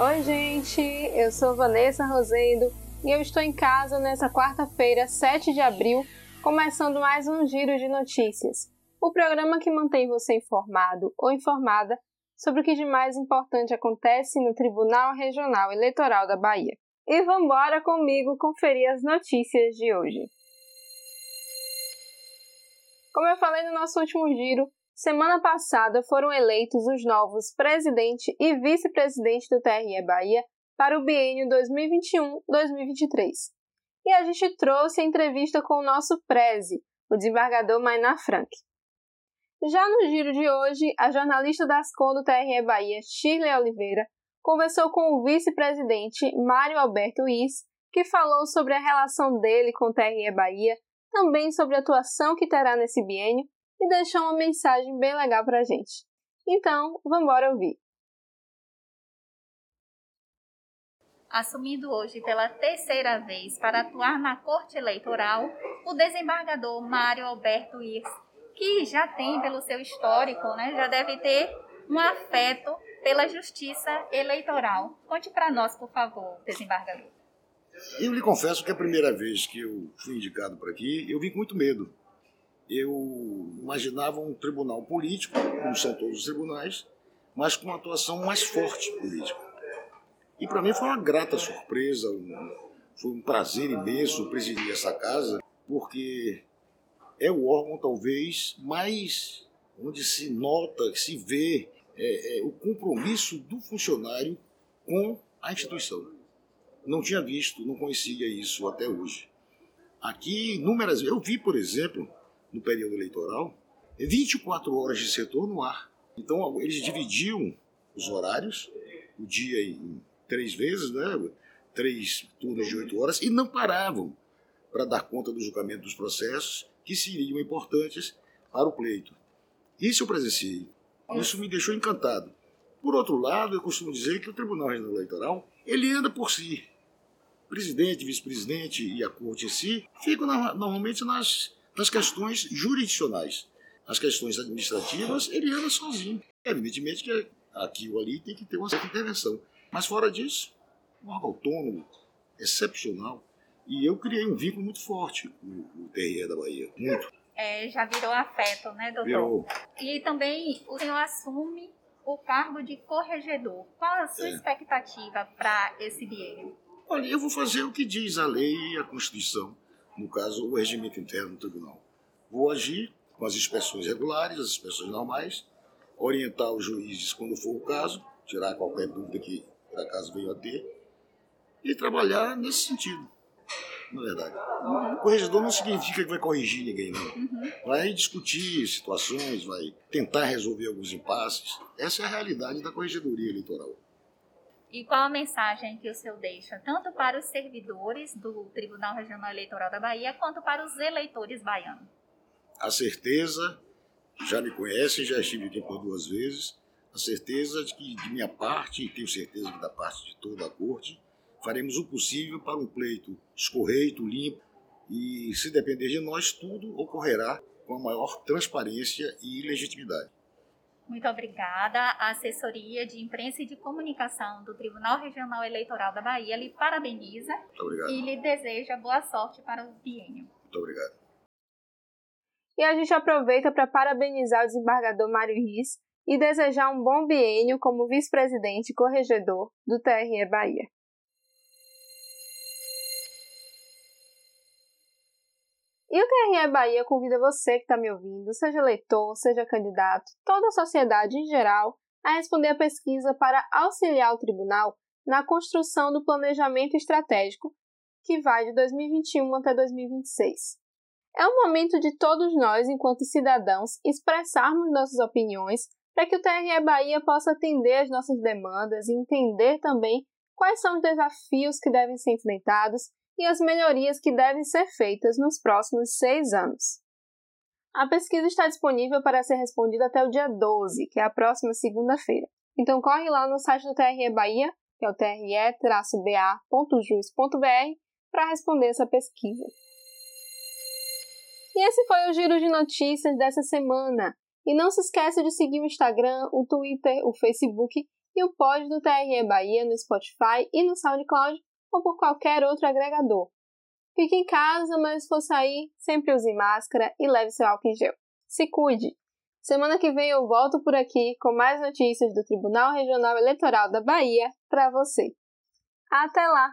Oi, gente! Eu sou Vanessa Rosendo e eu estou em casa nessa quarta-feira, 7 de abril, começando mais um Giro de Notícias, o programa que mantém você informado ou informada sobre o que de mais importante acontece no Tribunal Regional Eleitoral da Bahia. E vambora comigo conferir as notícias de hoje. Como eu falei no nosso último giro, Semana passada foram eleitos os novos presidente e vice-presidente do TRE Bahia para o biênio 2021-2023. E a gente trouxe a entrevista com o nosso preze, o desembargador Mainá Frank. Já no giro de hoje, a jornalista da Ascom do TRE Bahia, Shirley Oliveira, conversou com o vice-presidente Mário Alberto Is, que falou sobre a relação dele com o TRE Bahia, também sobre a atuação que terá nesse biênio e deixou uma mensagem bem legal pra gente. Então, vamos embora ouvir. Assumindo hoje pela terceira vez para atuar na Corte Eleitoral, o desembargador Mário Alberto Irs, que já tem pelo seu histórico, né, já deve ter um afeto pela justiça eleitoral. Conte para nós, por favor, desembargador. Eu lhe confesso que a primeira vez que eu fui indicado por aqui, eu vim com muito medo eu imaginava um tribunal político, como são todos os tribunais, mas com uma atuação mais forte política. E para mim foi uma grata surpresa, um, foi um prazer imenso presidir essa casa, porque é o órgão talvez mais onde se nota, se vê é, é, o compromisso do funcionário com a instituição. Não tinha visto, não conhecia isso até hoje. Aqui, inúmeras vezes, eu vi, por exemplo, no período eleitoral, 24 horas de setor no ar. Então eles dividiam os horários, o dia em três vezes, né? três turnos de oito horas, e não paravam para dar conta do julgamento dos processos que seriam importantes para o pleito. Isso eu presenciei. Isso me deixou encantado. Por outro lado, eu costumo dizer que o Tribunal Regional Eleitoral ele anda por si. Presidente, vice-presidente e a corte em si ficam normalmente nas nas questões jurisdicionais. As questões administrativas, ele anda sozinho. Evidentemente que aqui ou ali tem que ter uma certa intervenção. Mas fora disso, um órgão autônomo, excepcional. E eu criei um vínculo muito forte com o TRE da Bahia. Muito. É, já virou afeto, né, doutor? Virou. E também o senhor assume o cargo de corregedor. Qual a sua é. expectativa para esse biênio? Olha, eu vou fazer o que diz a lei e a Constituição no caso, o regimento interno do tribunal. Vou agir com as inspeções regulares, as inspeções normais, orientar os juízes quando for o caso, tirar qualquer dúvida que por acaso venha a ter, e trabalhar nesse sentido, na verdade. Uhum. Corregedor não significa que vai corrigir ninguém, não. Uhum. Vai discutir situações, vai tentar resolver alguns impasses. Essa é a realidade da corregedoria eleitoral. E qual a mensagem que o senhor deixa, tanto para os servidores do Tribunal Regional Eleitoral da Bahia, quanto para os eleitores baianos? A certeza, já me conhecem, já estive aqui por duas vezes, a certeza de que, de minha parte, e tenho certeza que da parte de toda a corte, faremos o possível para um pleito escorreito, limpo, e se depender de nós, tudo ocorrerá com a maior transparência e legitimidade. Muito obrigada. A assessoria de imprensa e de comunicação do Tribunal Regional Eleitoral da Bahia lhe parabeniza e lhe deseja boa sorte para o biênio. Muito obrigado. E a gente aproveita para parabenizar o desembargador Mário Riz e desejar um bom biênio como vice-presidente e corregedor do TRE Bahia. E o TRE Bahia convida você que está me ouvindo, seja eleitor, seja candidato, toda a sociedade em geral, a responder a pesquisa para auxiliar o tribunal na construção do planejamento estratégico que vai de 2021 até 2026. É o momento de todos nós, enquanto cidadãos, expressarmos nossas opiniões para que o TRE Bahia possa atender às nossas demandas e entender também quais são os desafios que devem ser enfrentados e as melhorias que devem ser feitas nos próximos seis anos. A pesquisa está disponível para ser respondida até o dia 12, que é a próxima segunda-feira. Então corre lá no site do TRE Bahia, que é o tre-ba.jus.br, para responder essa pesquisa. E esse foi o giro de notícias dessa semana. E não se esqueça de seguir o Instagram, o Twitter, o Facebook e o pod do TRE Bahia no Spotify e no SoundCloud ou por qualquer outro agregador. Fique em casa, mas se for sair, sempre use máscara e leve seu álcool em gel. Se cuide! Semana que vem eu volto por aqui com mais notícias do Tribunal Regional Eleitoral da Bahia para você. Até lá!